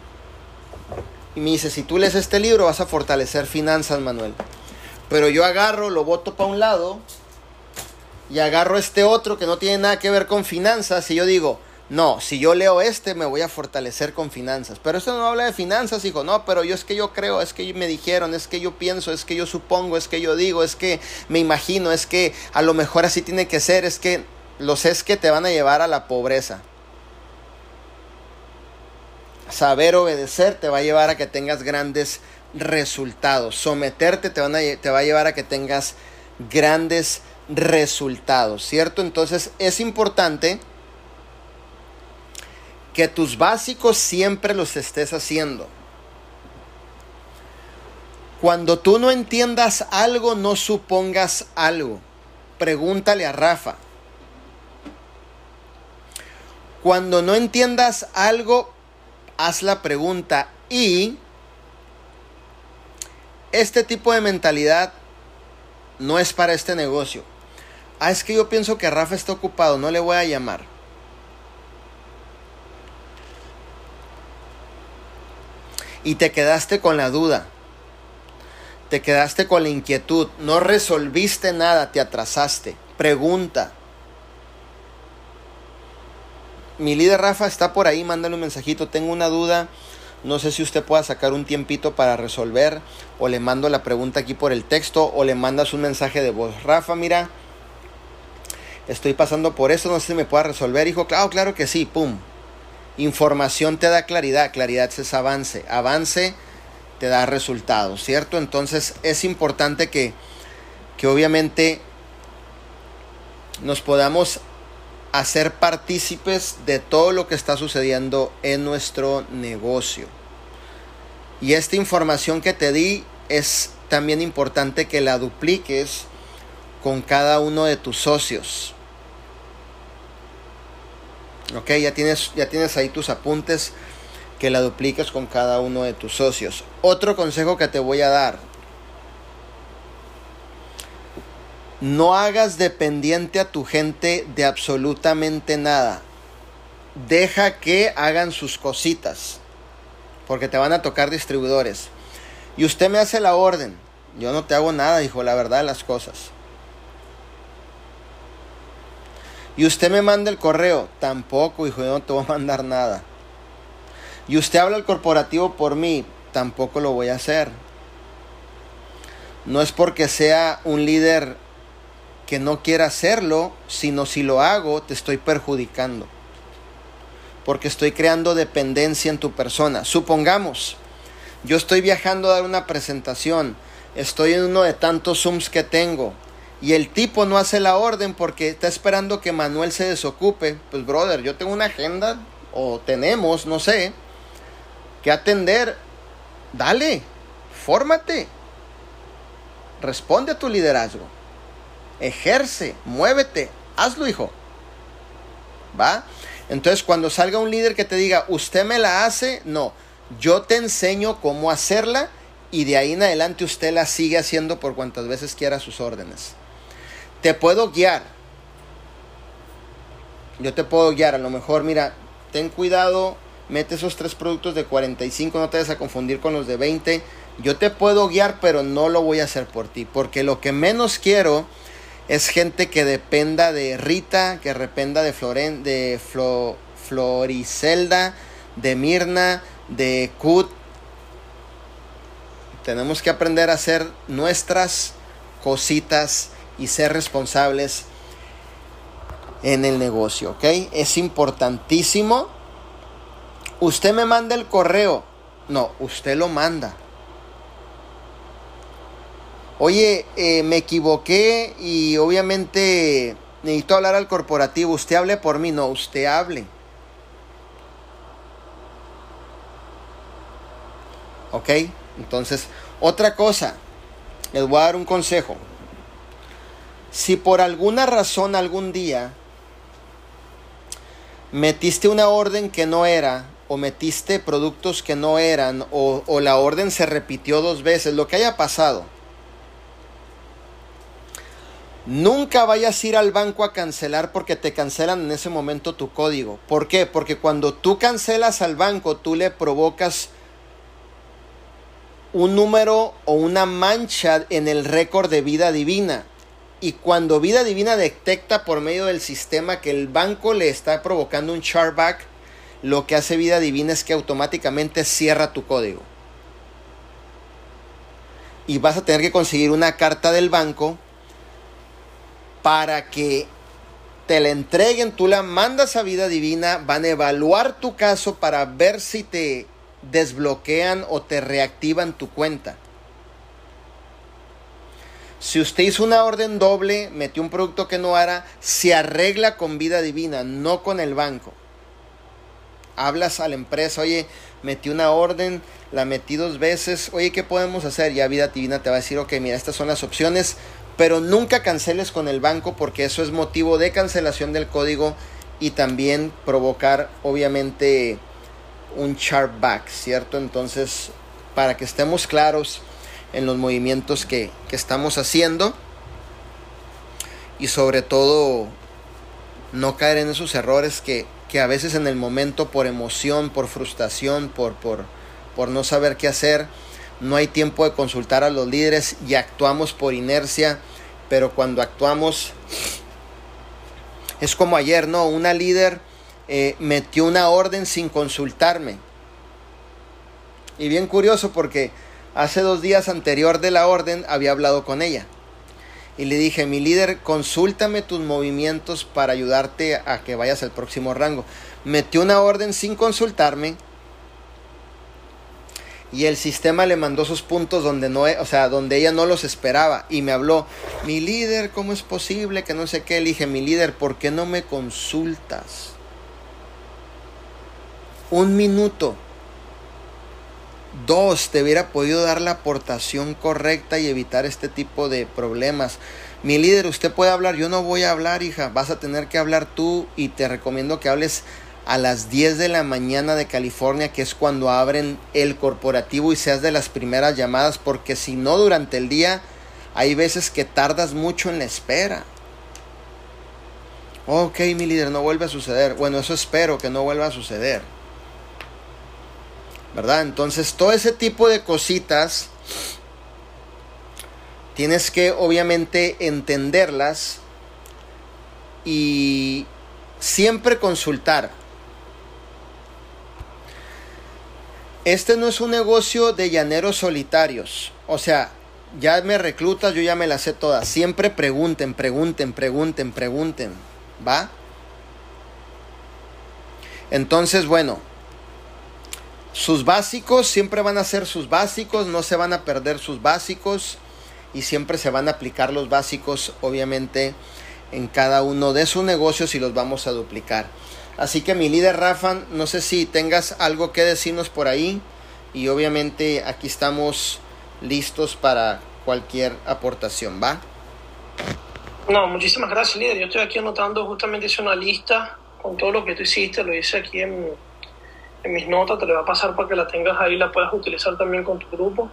y me dice, si tú lees este libro vas a fortalecer finanzas, Manuel. Pero yo agarro, lo boto para un lado y agarro este otro que no tiene nada que ver con finanzas y yo digo, no, si yo leo este me voy a fortalecer con finanzas. Pero esto no habla de finanzas, hijo, no, pero yo es que yo creo, es que me dijeron, es que yo pienso, es que yo supongo, es que yo digo, es que me imagino, es que a lo mejor así tiene que ser, es que los es que te van a llevar a la pobreza. Saber obedecer te va a llevar a que tengas grandes resultados. Someterte te, te va a llevar a que tengas grandes resultados, ¿cierto? Entonces es importante que tus básicos siempre los estés haciendo. Cuando tú no entiendas algo, no supongas algo. Pregúntale a Rafa. Cuando no entiendas algo, haz la pregunta y este tipo de mentalidad no es para este negocio. Ah, es que yo pienso que Rafa está ocupado, no le voy a llamar. Y te quedaste con la duda. Te quedaste con la inquietud. No resolviste nada, te atrasaste. Pregunta. Mi líder Rafa está por ahí, mándale un mensajito. Tengo una duda no sé si usted pueda sacar un tiempito para resolver o le mando la pregunta aquí por el texto o le mandas un mensaje de voz. Rafa, mira, estoy pasando por eso, no sé si me pueda resolver. Hijo, claro, claro que sí, pum. Información te da claridad, claridad es avance, avance te da resultados, ¿cierto? Entonces es importante que, que obviamente nos podamos a ser partícipes de todo lo que está sucediendo en nuestro negocio. Y esta información que te di es también importante que la dupliques con cada uno de tus socios. Ok, ya tienes, ya tienes ahí tus apuntes que la dupliques con cada uno de tus socios. Otro consejo que te voy a dar. No hagas dependiente a tu gente de absolutamente nada. Deja que hagan sus cositas. Porque te van a tocar distribuidores. Y usted me hace la orden. Yo no te hago nada, dijo la verdad de las cosas. Y usted me manda el correo. Tampoco, hijo, yo no te voy a mandar nada. Y usted habla al corporativo por mí. Tampoco lo voy a hacer. No es porque sea un líder que no quiera hacerlo, sino si lo hago, te estoy perjudicando. Porque estoy creando dependencia en tu persona. Supongamos, yo estoy viajando a dar una presentación. Estoy en uno de tantos Zooms que tengo y el tipo no hace la orden porque está esperando que Manuel se desocupe, pues brother, yo tengo una agenda o tenemos, no sé, que atender. Dale, fórmate. Responde a tu liderazgo. Ejerce, muévete, hazlo, hijo. ¿Va? Entonces, cuando salga un líder que te diga, usted me la hace, no, yo te enseño cómo hacerla y de ahí en adelante usted la sigue haciendo por cuantas veces quiera sus órdenes te puedo guiar. Yo te puedo guiar. A lo mejor, mira, ten cuidado, mete esos tres productos de 45, no te vayas a confundir con los de 20. Yo te puedo guiar, pero no lo voy a hacer por ti. Porque lo que menos quiero es gente que dependa de Rita, que dependa de, Floren, de Floricelda, de Mirna, de Kut. Tenemos que aprender a hacer nuestras cositas y ser responsables en el negocio, ¿ok? Es importantísimo. Usted me manda el correo. No, usted lo manda. Oye, eh, me equivoqué y obviamente necesito hablar al corporativo. Usted hable por mí. No, usted hable. ¿Ok? Entonces, otra cosa. Les voy a dar un consejo. Si por alguna razón algún día metiste una orden que no era, o metiste productos que no eran, o, la orden se repitió dos veces, lo que haya pasado, Nunca vayas a ir al banco a cancelar porque te cancelan en ese momento tu código. ¿Por qué? Porque cuando tú cancelas al banco, tú le provocas un número o una mancha en el récord de vida divina. Y cuando Vida Divina detecta por medio del sistema que el banco le está provocando un chargeback, lo que hace Vida Divina es que automáticamente cierra tu código. Y vas a tener que conseguir una carta del banco para que te la entreguen, tú la mandas a Vida Divina, van a evaluar tu caso para ver si te desbloquean o te reactivan tu cuenta. Si usted hizo una orden doble, metió un producto que no era, se arregla con vida divina, no con el banco. Hablas a la empresa, oye, metí una orden, la metí dos veces, oye, ¿qué podemos hacer? Ya vida divina te va a decir, ok, mira, estas son las opciones, pero nunca canceles con el banco porque eso es motivo de cancelación del código y también provocar, obviamente, un chargeback, ¿cierto? Entonces, para que estemos claros, en los movimientos que, estamos haciendo y sobre todo no caer en esos errores que, a veces en el momento por emoción, por frustración, por, por, por no saber qué hacer, no hay tiempo de consultar a los líderes y actuamos por inercia, pero cuando actuamos es como ayer, ¿no? Una líder eh, metió una orden sin consultarme. Y bien curioso porque Hace dos días anterior de la orden había hablado con ella. Y le dije, mi líder, consúltame tus movimientos para ayudarte a que vayas al próximo rango. Metió una orden sin consultarme. y el sistema le mandó sus puntos donde no, o sea, donde ella no los esperaba y me habló, mi líder, ¿cómo es posible que no sé qué? elige mi líder, ¿por qué no me consultas? Un minuto. Dos, te hubiera podido dar la aportación correcta y evitar este tipo de problemas. Mi líder, usted puede hablar, yo no voy a hablar, hija, vas a tener que hablar tú y te recomiendo que hables a las 10 de la mañana de California, que es cuando abren el corporativo y seas de las primeras llamadas, porque si no durante el día hay veces que tardas mucho en la espera. Ok, mi líder, no vuelve a suceder. Bueno, eso espero que no vuelva a suceder. ¿Verdad? Entonces, todo ese tipo de cositas tienes que obviamente entenderlas y siempre consultar. Este no es un negocio de llaneros solitarios. O sea, ya me reclutas, yo ya me las sé todas. Siempre pregunten, pregunten, pregunten, pregunten. ¿Va? Entonces, bueno, sus básicos siempre van a ser sus básicos, no se van a perder sus básicos y siempre se van a aplicar los básicos, obviamente, en cada uno de sus negocios y los vamos a duplicar. Así que mi líder Rafa, no sé si tengas algo que decirnos por ahí y obviamente aquí estamos listos para cualquier aportación, ¿va? No, muchísimas gracias líder. Yo estoy aquí anotando justamente hice una lista con todo lo que tú hiciste, lo hice aquí en, en mis notas, te lo voy a pasar para que la tengas ahí, la puedas utilizar también con tu grupo.